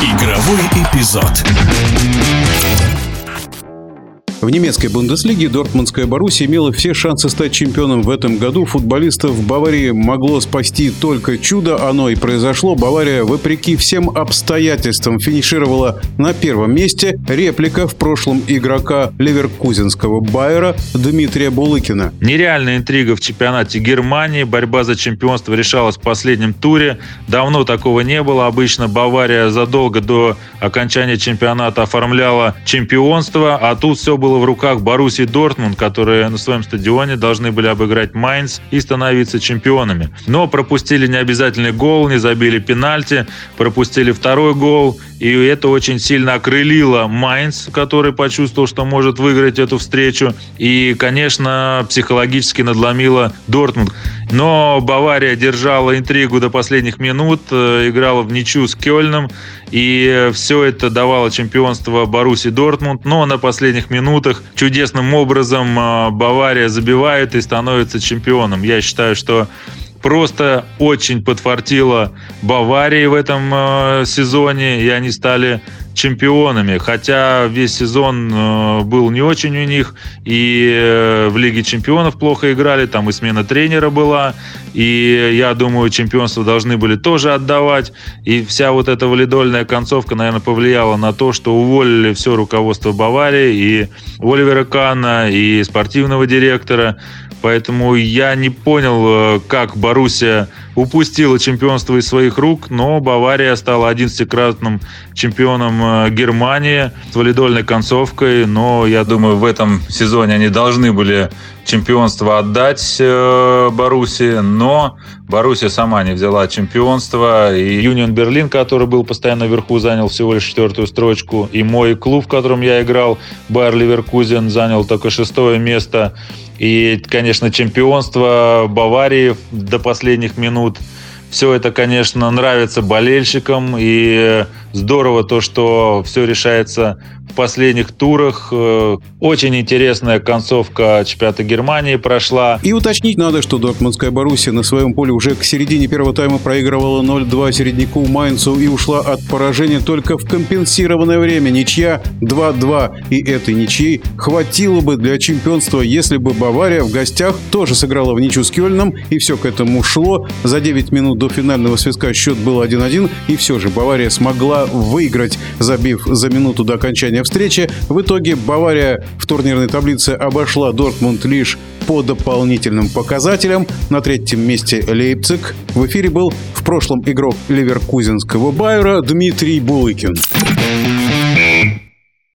Игровой эпизод. В немецкой Бундеслиге Дортмундская Боруссия имела все шансы стать чемпионом в этом году. Футболистов Баварии могло спасти только чудо. Оно и произошло. Бавария, вопреки всем обстоятельствам, финишировала на первом месте. Реплика в прошлом игрока ливеркузинского Байера Дмитрия Булыкина. Нереальная интрига в чемпионате Германии. Борьба за чемпионство решалась в последнем туре. Давно такого не было. Обычно Бавария задолго до окончания чемпионата оформляла чемпионство, а тут все было было в руках Боруссии Дортмунд, которые на своем стадионе должны были обыграть Майнц и становиться чемпионами. Но пропустили необязательный гол, не забили пенальти, пропустили второй гол, и это очень сильно окрылило Майнц, который почувствовал, что может выиграть эту встречу. И, конечно, психологически надломило Дортмунд. Но Бавария держала интригу до последних минут, э, играла в ничью с Кёльном, и все это давало чемпионство Баруси Дортмунд. Но на последних минутах чудесным образом э, Бавария забивает и становится чемпионом. Я считаю, что просто очень подфартило Баварии в этом э, сезоне, и они стали чемпионами. Хотя весь сезон э, был не очень у них, и э, в Лиге чемпионов плохо играли, там и смена тренера была, и я думаю, чемпионство должны были тоже отдавать. И вся вот эта валидольная концовка, наверное, повлияла на то, что уволили все руководство Баварии, и Оливера Канна, и спортивного директора. Поэтому я не понял, э, как Боруссия упустила чемпионство из своих рук, но Бавария стала 11-кратным чемпионом э, Германии с валидольной концовкой. Но я думаю, в этом сезоне они должны были чемпионство отдать э, Боруссии, но Боруссия сама не взяла чемпионство. И Юнион Берлин, который был постоянно вверху, занял всего лишь четвертую строчку. И мой клуб, в котором я играл, Байер Ливеркузен, занял только шестое место. И, конечно, чемпионство Баварии до последних минут. Все это, конечно, нравится болельщикам. И здорово то, что все решается в последних турах. Э, очень интересная концовка чемпионата Германии прошла. И уточнить надо, что Дортмундская Боруссия на своем поле уже к середине первого тайма проигрывала 0-2 середняку Майнцу и ушла от поражения только в компенсированное время. Ничья 2-2. И этой ничьей хватило бы для чемпионства, если бы Бавария в гостях тоже сыграла в ничью с Кёльном, и все к этому шло. За 9 минут до финального свистка счет был 1-1, и все же Бавария смогла выиграть, забив за минуту до окончания встречи. В итоге Бавария в турнирной таблице обошла Дортмунд лишь по дополнительным показателям. На третьем месте Лейпциг. В эфире был в прошлом игрок ливеркузинского Байера Дмитрий Булыкин.